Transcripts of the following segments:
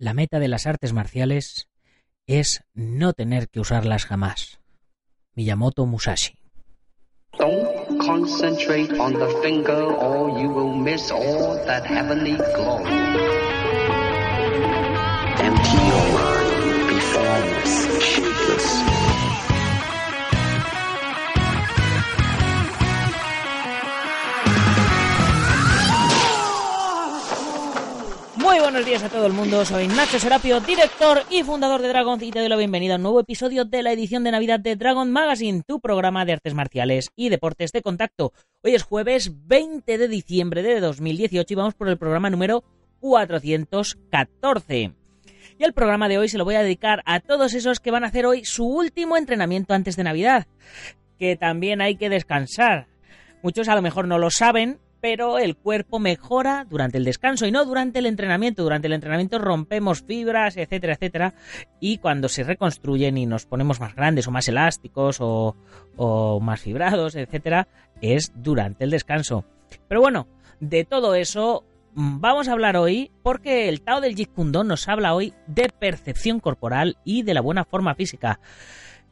La meta de las artes marciales es no tener que usarlas jamás. Miyamoto Musashi. Don't concentrate on the finger or you will miss all that heavenly glow. Empty your mind, be formless, shapeless. Buenos días a todo el mundo, soy Nacho Serapio, director y fundador de Dragon y te doy la bienvenida a un nuevo episodio de la edición de Navidad de Dragon Magazine, tu programa de artes marciales y deportes de contacto. Hoy es jueves 20 de diciembre de 2018 y vamos por el programa número 414. Y el programa de hoy se lo voy a dedicar a todos esos que van a hacer hoy su último entrenamiento antes de Navidad, que también hay que descansar. Muchos a lo mejor no lo saben, pero el cuerpo mejora durante el descanso y no durante el entrenamiento. Durante el entrenamiento rompemos fibras, etcétera, etcétera, y cuando se reconstruyen y nos ponemos más grandes o más elásticos o, más fibrados, etcétera, es durante el descanso. Pero bueno, de todo eso mm, vamos a hablar hoy porque el Tao del Jeet nos habla hoy de percepción corporal y de la buena forma física.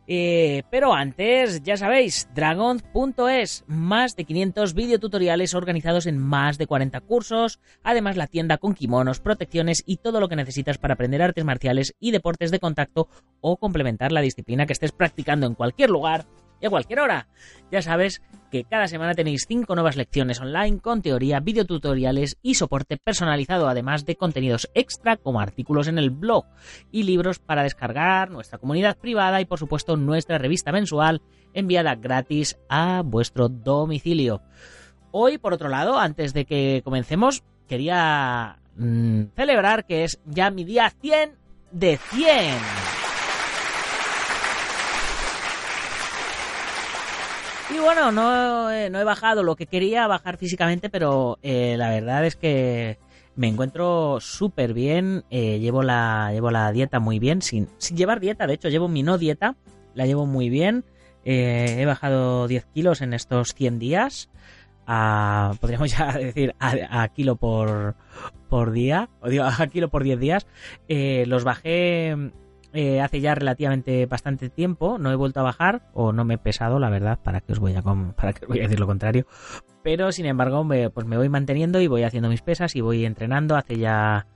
Eh, pero antes, ya sabéis, dragon.es, más de 500 videotutoriales organizados en más de 40 cursos, además la tienda con kimonos, protecciones y todo lo que necesitas para aprender artes marciales y deportes de contacto o complementar la disciplina que estés practicando en cualquier lugar y a cualquier hora. Ya sabes que cada semana tenéis 5 nuevas lecciones online con teoría, videotutoriales y soporte personalizado, además de contenidos extra como artículos en el blog y libros para descargar, nuestra comunidad privada y por supuesto nuestra revista mensual enviada gratis a vuestro domicilio. Hoy, por otro lado, antes de que comencemos, quería mmm, celebrar que es ya mi día 100 de 100. Y bueno, no, eh, no he bajado lo que quería bajar físicamente, pero eh, la verdad es que me encuentro súper bien. Eh, llevo, la, llevo la dieta muy bien, sin, sin llevar dieta. De hecho, llevo mi no dieta, la llevo muy bien. he bajado 10 kilos en estos 100 días. A, podríamos ya decir a, a kilo por, por día, o digo, a kilo por 10 días. los bajé eh, hace ya relativamente bastante tiempo, no he vuelto a bajar o no me he pesado, la verdad, para que os voy a, para que os voy a decir lo contrario. Pero sin embargo, me, pues me voy manteniendo y voy haciendo mis pesas y voy entrenando. Hace ya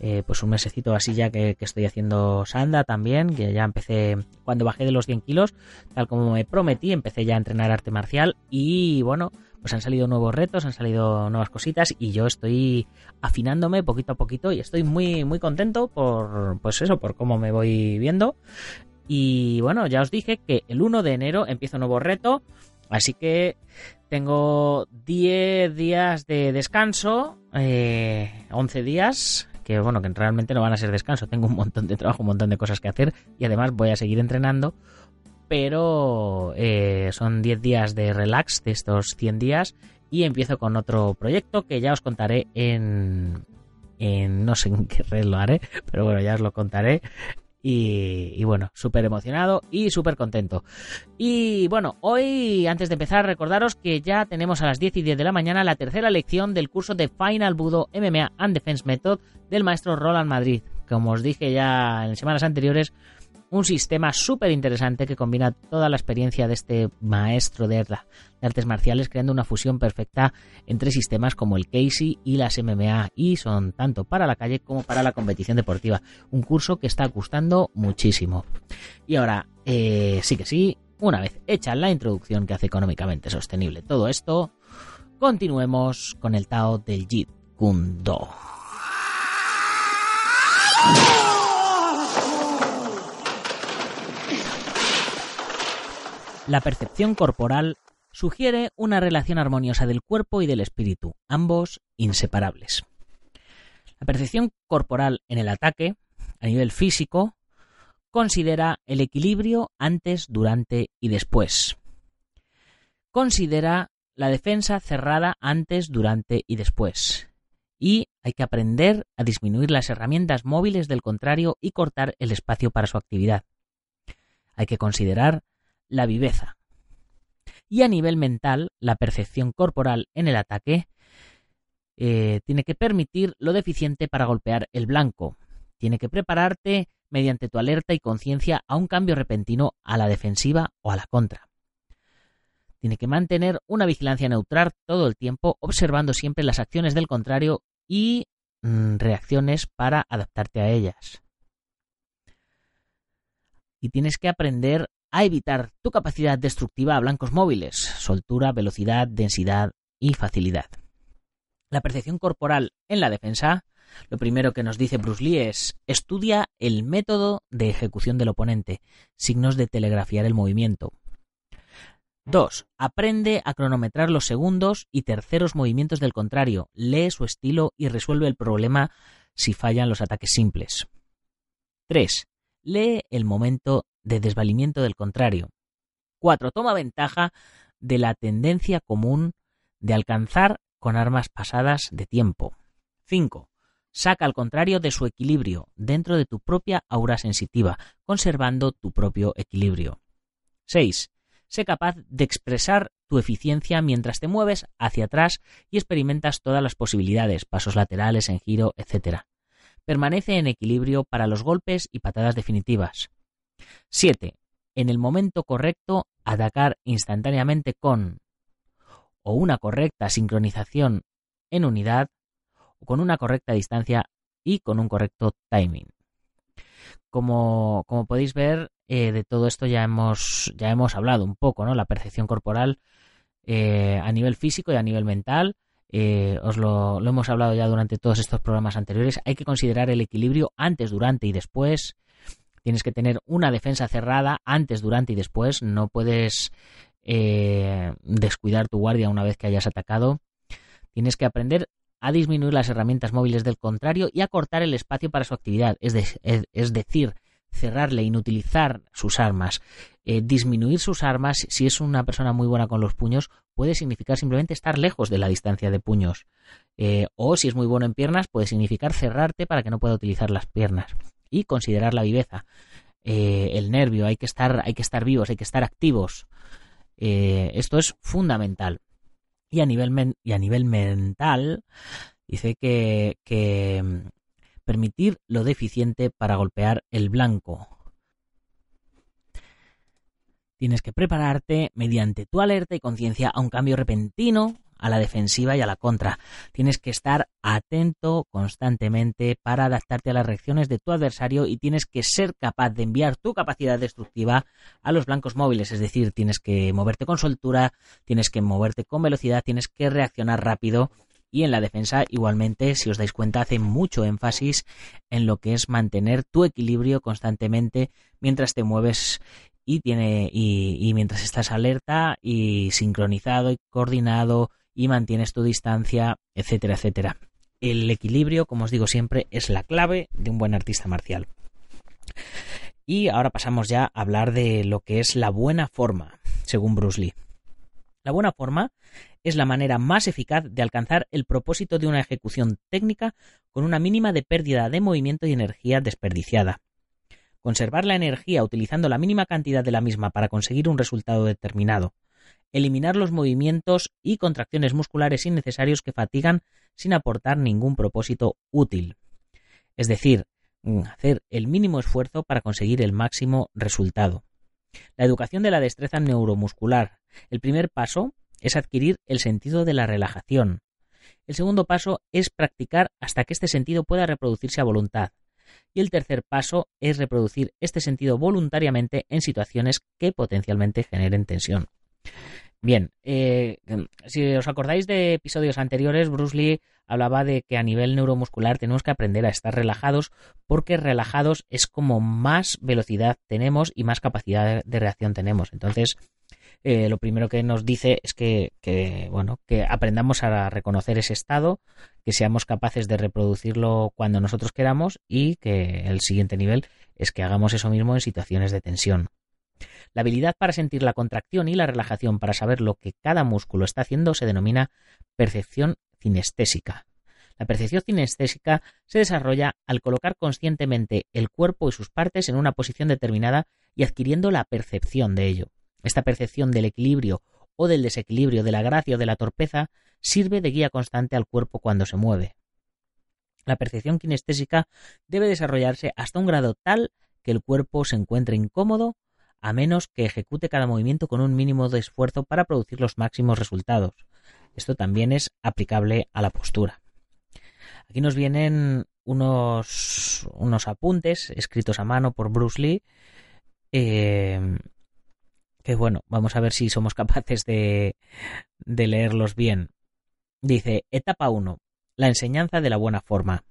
eh, pues un mesecito así ya que, que, estoy haciendo sanda también, que ya empecé cuando bajé de los 100 kilos, tal como me prometí, empecé ya a entrenar arte marcial y bueno, pues han salido nuevos retos, han salido nuevas cositas y yo estoy afinándome poquito a poquito y estoy muy muy contento por pues eso, por cómo me voy viendo. Y bueno, ya os dije que el 1 de enero empieza un nuevo reto, así que tengo 10 días de descanso, eh, 11 días, que bueno, que realmente no van a ser descanso, tengo un montón de trabajo, un montón de cosas que hacer y además voy a seguir entrenando pero eh, son 10 días de relax de estos 100 días y empiezo con otro proyecto que ya os contaré en, en no sé en qué red lo haré, pero bueno, ya os lo contaré. Y, y, bueno, súper emocionado y súper contento. Y bueno, hoy, antes de empezar, recordaros que ya tenemos a las 10 y 10 de la mañana la tercera lección del curso de Final Budo MMA and Defense Method del maestro Roland Madrid. Como os dije ya en semanas anteriores, un sistema súper interesante que combina toda la experiencia de este maestro de, artes marciales creando una fusión perfecta entre sistemas como el Casey y las MMA y son tanto para la calle como para la competición deportiva. Un curso que está gustando muchísimo. Y ahora, eh, sí que sí, una vez hecha la introducción que hace económicamente sostenible todo esto, continuemos con el Tao del Jeet Kune Do. La percepción corporal sugiere una relación armoniosa del cuerpo y del espíritu, ambos inseparables. La percepción corporal en el ataque, a nivel físico, considera el equilibrio antes, durante y después. Considera la defensa cerrada antes, durante y después. Y hay que aprender a disminuir las herramientas móviles del contrario y cortar el espacio para su actividad. Hay que considerar la viveza. Y a nivel mental, la percepción corporal en el ataque eh, tiene que permitir lo deficiente para golpear el blanco. Tiene que prepararte mediante tu alerta y conciencia a un cambio repentino a la defensiva o a la contra. Tiene que mantener una vigilancia neutral todo el tiempo, observando siempre las acciones del contrario y mm, reacciones para adaptarte a ellas. Y tienes que aprender a evitar tu capacidad destructiva a blancos móviles, soltura, velocidad, densidad y facilidad. La percepción corporal en la defensa, lo primero que nos dice Bruce Lee es estudia el método de ejecución del oponente, signos de telegrafiar el movimiento. 2. Aprende a cronometrar los segundos y terceros movimientos del contrario, lee su estilo y resuelve el problema si fallan los ataques simples. 3. Lee el momento de desvalimiento del contrario. 4. Toma ventaja de la tendencia común de alcanzar con armas pasadas de tiempo. 5. Saca al contrario de su equilibrio dentro de tu propia aura sensitiva, conservando tu propio equilibrio. 6. Sé capaz de expresar tu eficiencia mientras te mueves hacia atrás y experimentas todas las posibilidades, pasos laterales, en giro, etc. Permanece en equilibrio para los golpes y patadas definitivas. 7. En el momento correcto, atacar instantáneamente con o una correcta sincronización en unidad o con una correcta distancia y con un correcto timing. Como, como podéis ver, eh, de todo esto ya hemos, ya hemos hablado un poco, ¿no? La percepción corporal eh, a nivel físico y a nivel mental. Eh, os lo, lo, hemos hablado ya durante todos estos programas anteriores. Hay que considerar el equilibrio antes, durante y después. Tienes que tener una defensa cerrada antes, durante y después. No puedes eh, descuidar tu guardia una vez que hayas atacado. Tienes que aprender a disminuir las herramientas móviles del contrario y a cortar el espacio para su actividad, es, decir, cerrarle, inutilizar sus armas. Eh, disminuir sus armas, si es una persona muy buena con los puños, puede significar simplemente estar lejos de la distancia de puños. Eh, o si es muy bueno en piernas, puede significar cerrarte para que no pueda utilizar las piernas. Y considerar la viveza. el nervio, hay que estar, hay que estar vivos, hay que estar activos. Eh, esto es fundamental. Y a nivel, y a nivel mental, dice que, que mm, permitir lo deficiente para golpear el blanco. Tienes que prepararte mediante tu alerta y conciencia a un cambio repentino a la defensiva y a la contra. Tienes que estar atento constantemente para adaptarte a las reacciones de tu adversario y tienes que ser capaz de enviar tu capacidad destructiva a los blancos móviles, es decir, tienes que moverte con soltura, tienes que moverte con velocidad, tienes que reaccionar rápido y en la defensa igualmente, si os dais cuenta, hace mucho énfasis en lo que es mantener tu equilibrio constantemente mientras te mueves y tiene y, y mientras estás alerta y sincronizado y coordinado y mantienes tu distancia, etcétera, etcétera. El equilibrio, como os digo siempre, es la clave de un buen artista marcial. Y ahora pasamos ya a hablar de lo que es la buena forma, según Bruce Lee. La buena forma es la manera más eficaz de alcanzar el propósito de una ejecución técnica con una mínima de pérdida de movimiento y energía desperdiciada. Conservar la energía utilizando la mínima cantidad de la misma para conseguir un resultado determinado eliminar los movimientos y contracciones musculares innecesarios que fatigan sin aportar ningún propósito útil. Es decir, mm, hacer el mínimo esfuerzo para conseguir el máximo resultado. La educación de la destreza neuromuscular. El primer paso es adquirir el sentido de la relajación. El segundo paso es practicar hasta que este sentido pueda reproducirse a voluntad. Y el tercer paso es reproducir este sentido voluntariamente en situaciones que potencialmente generen tensión. Bien, eh, si os acordáis de episodios anteriores, Bruce Lee hablaba de que a nivel neuromuscular tenemos que aprender a estar relajados porque relajados es como más velocidad tenemos y más capacidad de reacción tenemos. Entonces, eh, lo primero que nos dice es que, que, bueno, que aprendamos a reconocer ese estado, que seamos capaces de reproducirlo cuando nosotros queramos y que el siguiente nivel es que hagamos eso mismo en situaciones de tensión. La habilidad para sentir la contracción y la relajación para saber lo que cada músculo está haciendo se denomina percepción cinestésica. La percepción cinestésica se desarrolla al colocar conscientemente el cuerpo y sus partes en una posición determinada y adquiriendo la percepción de ello. Esta percepción del equilibrio o del desequilibrio, de la gracia o de la torpeza, sirve de guía constante al cuerpo cuando se mueve. La percepción kinestésica debe desarrollarse hasta un grado tal que el cuerpo se encuentre incómodo, a menos que ejecute cada movimiento con un mínimo de esfuerzo para producir los máximos resultados. Esto también es aplicable a la postura. Aquí nos vienen unos, unos apuntes escritos a mano por Bruce Lee eh, que bueno, vamos a ver si somos capaces de, de leerlos bien. Dice, etapa 1, la enseñanza de la buena forma.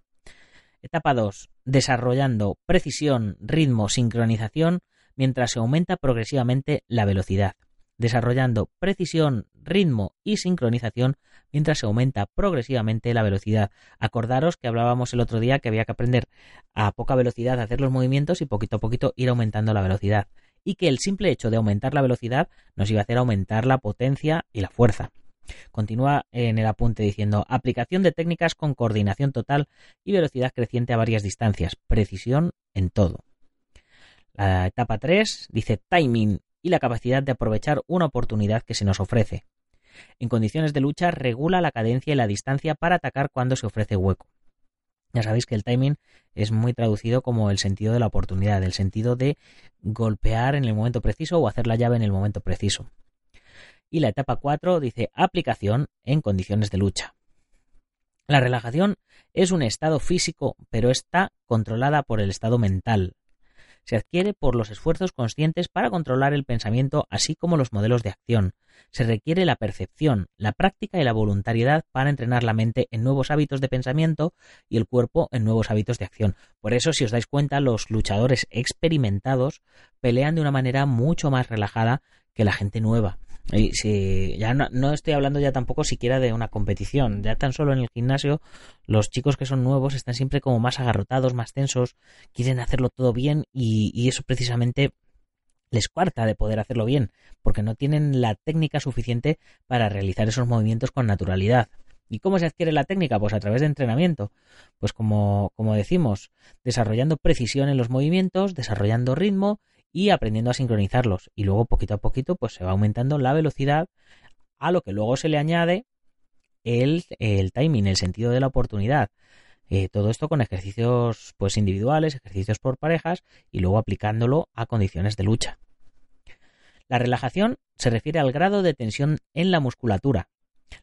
Etapa 2, desarrollando precisión, ritmo, sincronización, mientras se aumenta progresivamente la velocidad. Desarrollando precisión, ritmo y sincronización mientras se aumenta progresivamente la velocidad. Acordaros que hablábamos el otro día que había que aprender a poca velocidad a hacer los movimientos y poquito a poquito ir aumentando la velocidad y que el simple hecho de aumentar la velocidad nos iba a hacer aumentar la potencia y la fuerza. Continúa en el apunte diciendo aplicación de técnicas con coordinación total y velocidad creciente a varias distancias, precisión en todo. La etapa 3 dice timing y la capacidad de aprovechar una oportunidad que se nos ofrece. En condiciones de lucha regula la cadencia y la distancia para atacar cuando se ofrece hueco. Ya sabéis que el timing es muy traducido como el sentido de la oportunidad, el sentido de golpear en el momento preciso o hacer la llave en el momento preciso. Y la etapa 4 dice aplicación en condiciones de lucha. La relajación es un estado físico, pero está controlada por el estado mental se adquiere por los esfuerzos conscientes para controlar el pensamiento así como los modelos de acción. Se requiere la percepción, la práctica y la voluntariedad para entrenar la mente en nuevos hábitos de pensamiento y el cuerpo en nuevos hábitos de acción. Por eso, si os dais cuenta, los luchadores experimentados pelean de una manera mucho más relajada que la gente nueva. Y si, ya no, estoy hablando ya tampoco siquiera de una competición, ya tan solo en el gimnasio los chicos que son nuevos están siempre como más agarrotados, más tensos, quieren hacerlo todo bien y, y eso precisamente les cuarta de poder hacerlo bien, porque no tienen la técnica suficiente para realizar esos movimientos con naturalidad. ¿Y cómo se adquiere la técnica? Pues a través de entrenamiento. Pues como, como decimos, desarrollando precisión en los movimientos, desarrollando ritmo y aprendiendo a sincronizarlos. Y luego poquito a poquito pues se va aumentando la velocidad a lo que luego se le añade el, el timing, el sentido de la oportunidad. Eh, todo esto con ejercicios pues individuales, ejercicios por parejas y luego aplicándolo a condiciones de lucha. La relajación se refiere al grado de tensión en la musculatura.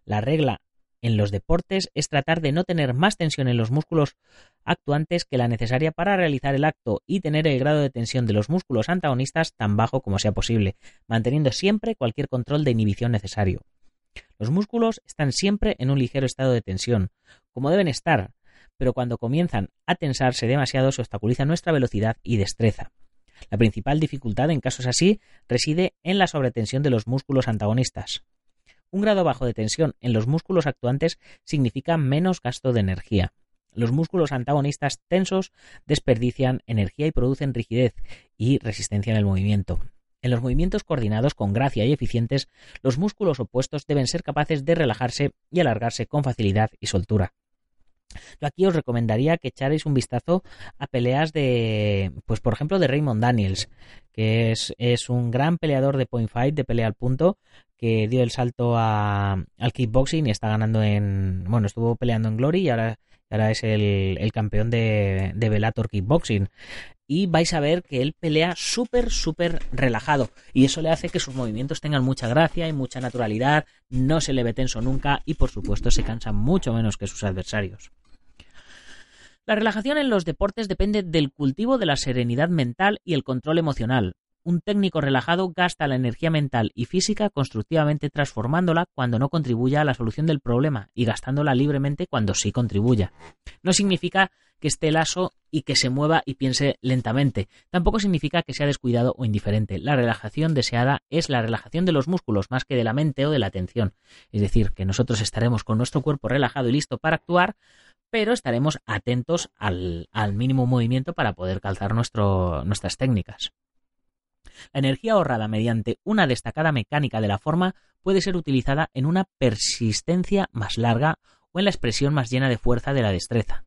La regla en los deportes es tratar de no tener más tensión en los músculos actuantes que la necesaria para realizar el acto y tener el grado de tensión de los músculos antagonistas tan bajo como sea posible, manteniendo siempre cualquier control de inhibición necesario. Los músculos están siempre en un ligero estado de tensión, como deben estar, pero cuando comienzan a tensarse demasiado se obstaculiza nuestra velocidad y destreza. La principal dificultad en casos así reside en la sobretensión de los músculos antagonistas. Un grado bajo de tensión en los músculos actuantes significa menos gasto de energía. Los músculos antagonistas tensos desperdician energía y producen rigidez y resistencia en el movimiento. En los movimientos coordinados con gracia y eficientes, los músculos opuestos deben ser capaces de relajarse y alargarse con facilidad y soltura. Yo aquí os recomendaría que echarais un vistazo a peleas de, pues por ejemplo, de Raymond Daniels, que es, es un gran peleador de point fight, de pelea al punto, que dio el salto a, al kickboxing y está ganando en, bueno, estuvo peleando en Glory y ahora, ahora es el, el campeón de, de Bellator Kickboxing. Y vais a ver que él pelea súper, súper relajado. Y eso le hace que sus movimientos tengan mucha gracia y mucha naturalidad, no se le ve tenso nunca y por supuesto se cansa mucho menos que sus adversarios. La relajación en los deportes depende del cultivo de la serenidad mental y el control emocional. Un técnico relajado gasta la energía mental y física constructivamente transformándola cuando no contribuya a la solución del problema y gastándola libremente cuando sí contribuya. No significa que esté laso y que se mueva y piense lentamente. Tampoco significa que sea descuidado o indiferente. La relajación deseada es la relajación de los músculos más que de la mente o de la atención. Es decir, que nosotros estaremos con nuestro cuerpo relajado y listo para actuar, pero estaremos atentos al, mínimo movimiento para poder calzar nuestras técnicas. La energía ahorrada mediante una destacada mecánica de la forma puede ser utilizada en una persistencia más larga o en la expresión más llena de fuerza de la destreza.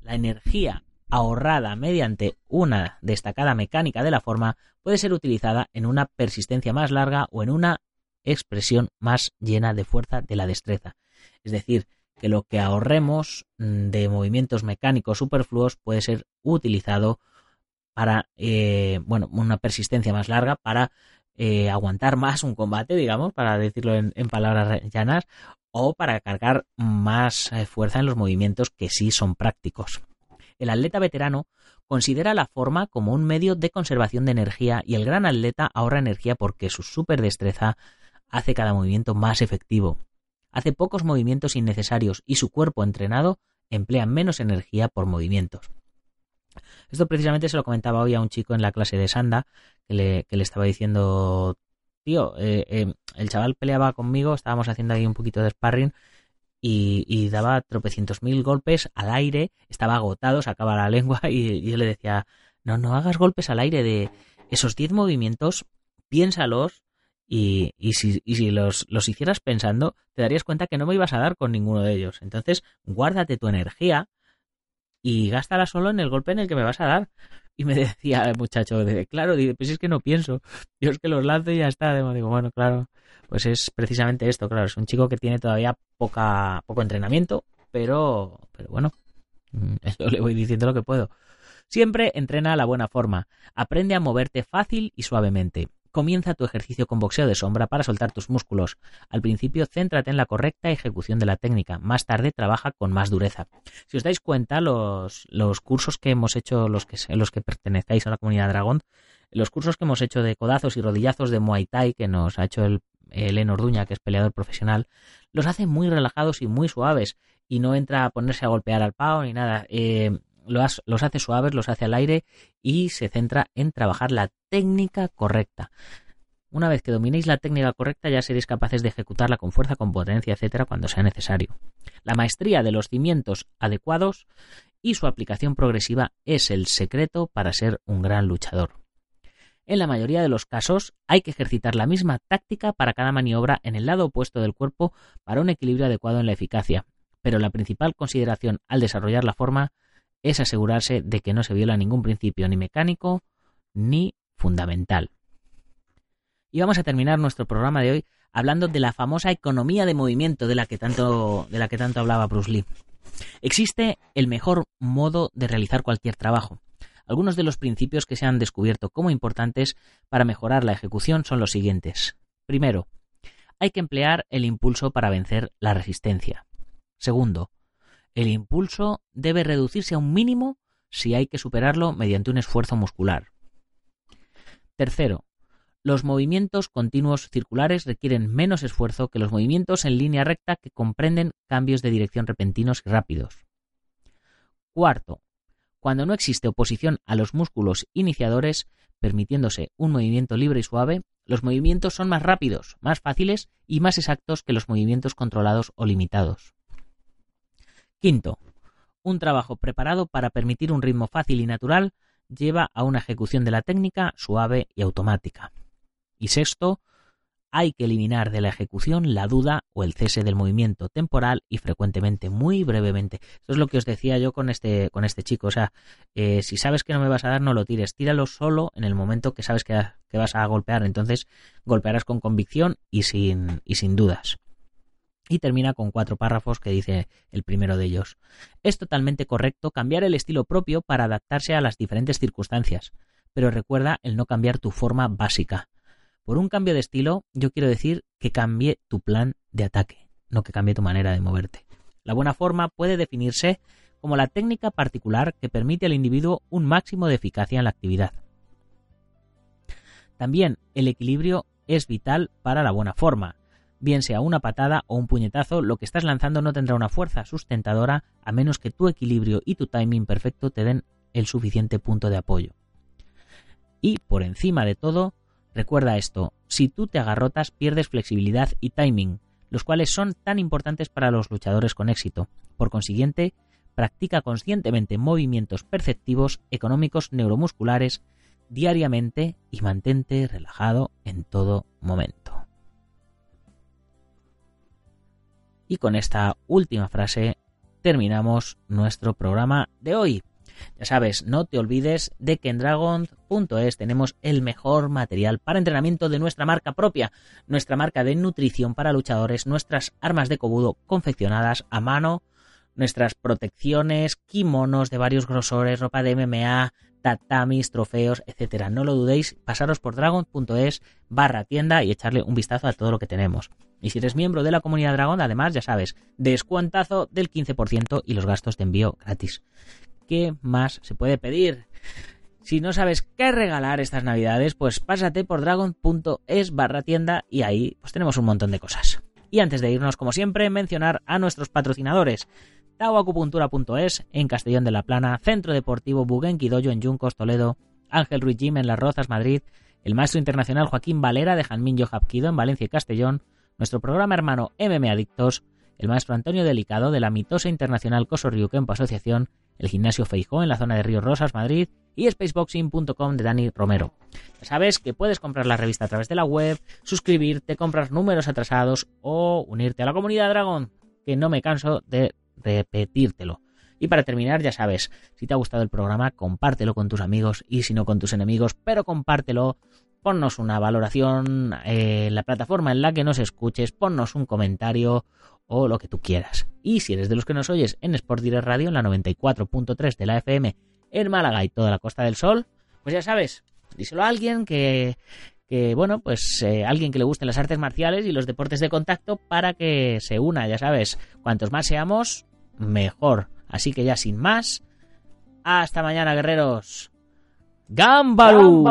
La energía ahorrada mediante una destacada mecánica de la forma puede ser utilizada en una persistencia más larga o en una expresión más llena de fuerza de la destreza. Es decir, que lo que ahorremos mm, de movimientos mecánicos superfluos puede ser utilizado para eh, bueno, una persistencia más larga, para eh, aguantar más un combate, digamos, para decirlo en, palabras llanas, o para cargar más eh, fuerza en los movimientos que sí son prácticos. El atleta veterano considera la forma como un medio de conservación de energía y el gran atleta ahorra energía porque su superdestreza hace cada movimiento más efectivo hace pocos movimientos innecesarios y su cuerpo entrenado emplea menos energía por movimientos. Esto precisamente se lo comentaba hoy a un chico en la clase de Sanda, que le, estaba diciendo, tío, eh, eh, el chaval peleaba conmigo, estábamos haciendo ahí un poquito de sparring y, daba tropecientos mil golpes al aire, estaba agotado, sacaba la lengua y, y yo le decía, no, no hagas golpes al aire de esos diez movimientos, piénsalos y, y, si, y si los, los, hicieras pensando, te darías cuenta que no me ibas a dar con ninguno de ellos. Entonces, guárdate tu energía y gástala solo en el golpe en el que me vas a dar. Y me decía el muchacho, claro, pues es que no pienso, yo es que los lanzo y ya está. Digo, bueno, claro, pues es precisamente esto, claro, es un chico que tiene todavía poca, poco entrenamiento, pero, pero bueno, mm, yo le voy diciendo lo que puedo. Siempre entrena la buena forma, aprende a moverte fácil y suavemente. Comienza tu ejercicio con boxeo de sombra para soltar tus músculos. Al principio, céntrate en la correcta ejecución de la técnica. Más tarde, trabaja con más dureza. Si os dais cuenta, los, los cursos que hemos hecho, los que, los que pertenecéis a la comunidad Dragón, los cursos que hemos hecho de codazos y rodillazos de Muay Thai, que nos ha hecho el, el Orduña, que es peleador profesional, los hace muy relajados y muy suaves. Y no entra a ponerse a golpear al pao ni nada. Eh, los, hace suaves, los hace al aire y se centra en trabajar la técnica correcta. Una vez que dominéis la técnica correcta ya seréis capaces de ejecutarla con fuerza, con potencia, etcétera, cuando sea necesario. La maestría de los cimientos adecuados y su aplicación progresiva es el secreto para ser un gran luchador. En la mayoría de los casos hay que ejercitar la misma táctica para cada maniobra en el lado opuesto del cuerpo para un equilibrio adecuado en la eficacia, pero la principal consideración al desarrollar la forma es asegurarse de que no se viola ningún principio ni mecánico ni fundamental. Y vamos a terminar nuestro programa de hoy hablando de la famosa economía de movimiento de la que tanto, de la que tanto hablaba Bruce Lee. Existe el mejor modo de realizar cualquier trabajo. Algunos de los principios que se han descubierto como importantes para mejorar la ejecución son los siguientes. Primero, hay que emplear el impulso para vencer la resistencia. Segundo, el impulso debe reducirse a un mínimo si hay que superarlo mediante un esfuerzo muscular. Tercero, los movimientos continuos circulares requieren menos esfuerzo que los movimientos en línea recta que comprenden cambios de dirección repentinos y rápidos. Cuarto, cuando no existe oposición a los músculos iniciadores, permitiéndose un movimiento libre y suave, los movimientos son más rápidos, más fáciles y más exactos que los movimientos controlados o limitados. Quinto, un trabajo preparado para permitir un ritmo fácil y natural lleva a una ejecución de la técnica suave y automática. Y sexto, hay que eliminar de la ejecución la duda o el cese del movimiento temporal y frecuentemente muy brevemente. Esto es lo que os decía yo con este, con este chico. O sea, eh, si sabes que no me vas a dar, no lo tires. Tíralo solo en el momento que sabes que, que vas a golpear. Entonces golpearás con convicción y sin, y sin dudas y termina con cuatro párrafos que dice el primero de ellos. Es totalmente correcto cambiar el estilo propio para adaptarse a las diferentes circunstancias, pero recuerda el no cambiar tu forma básica. Por un cambio de estilo, yo quiero decir que cambie tu plan de ataque, no que cambie tu manera de moverte. La buena forma puede definirse como la técnica particular que permite al individuo un máximo de eficacia en la actividad. También el equilibrio es vital para la buena forma. Bien sea una patada o un puñetazo, lo que estás lanzando no tendrá una fuerza sustentadora a menos que tu equilibrio y tu timing perfecto te den el suficiente punto de apoyo. Y por encima de todo, recuerda esto, si tú te agarrotas pierdes flexibilidad y timing, los cuales son tan importantes para los luchadores con éxito. Por consiguiente, practica conscientemente movimientos perceptivos, económicos, neuromusculares, diariamente y mantente relajado en todo momento. Y con esta última frase terminamos nuestro programa de hoy. Ya sabes, no te olvides de que en dragon.es tenemos el mejor material para entrenamiento de nuestra marca propia, nuestra marca de nutrición para luchadores, nuestras armas de cobudo confeccionadas a mano, nuestras protecciones, kimonos de varios grosores, ropa de MMA, tatamis, trofeos, etcétera. No lo dudéis, pasaros por dragon.es barra tienda y echarle un vistazo a todo lo que tenemos. Y si eres miembro de la comunidad Dragon, además, ya sabes, descuentazo del 15% y los gastos de envío gratis. ¿qué más se puede pedir? Si no sabes qué regalar estas navidades, pues pásate por dragon.es barra tienda y ahí pues tenemos un montón de cosas. Y antes de irnos, como siempre, mencionar a nuestros patrocinadores. Taoacupuntura.es en Castellón de la Plana, Centro Deportivo Buguenquidoyo en Yuncos, Toledo, Ángel Ruiz Jim en Las Rozas, Madrid, el maestro internacional Joaquín Valera de Janminho Japquido en Valencia y Castellón, nuestro programa hermano MM Adictos, el maestro Antonio Delicado de la mitosa internacional Coso Kempo Asociación el Gimnasio Feijó en la zona de Ríos Rosas, Madrid, y spaceboxing.com de Dani Romero. Ya sabes que puedes comprar la revista a través de la web, suscribirte, comprar números atrasados o unirte a la comunidad Dragón, que no me canso de repetírtelo. Y para terminar, ya sabes, si te ha gustado el programa, compártelo con tus amigos y si no con tus enemigos, pero compártelo, ponnos una valoración en la plataforma en la que nos escuches, ponnos un comentario o lo que tú quieras. Y si eres de los que nos oyes en Sport Direct Radio, en la 94.3 de la FM en Málaga y toda la Costa del Sol, pues ya sabes, díselo a alguien que, que bueno, pues eh, alguien que le gusten las artes marciales y los deportes de contacto para que se una, ya sabes, cuantos más seamos, mejor. Así que ya sin más, hasta mañana, guerreros. Gámbaro.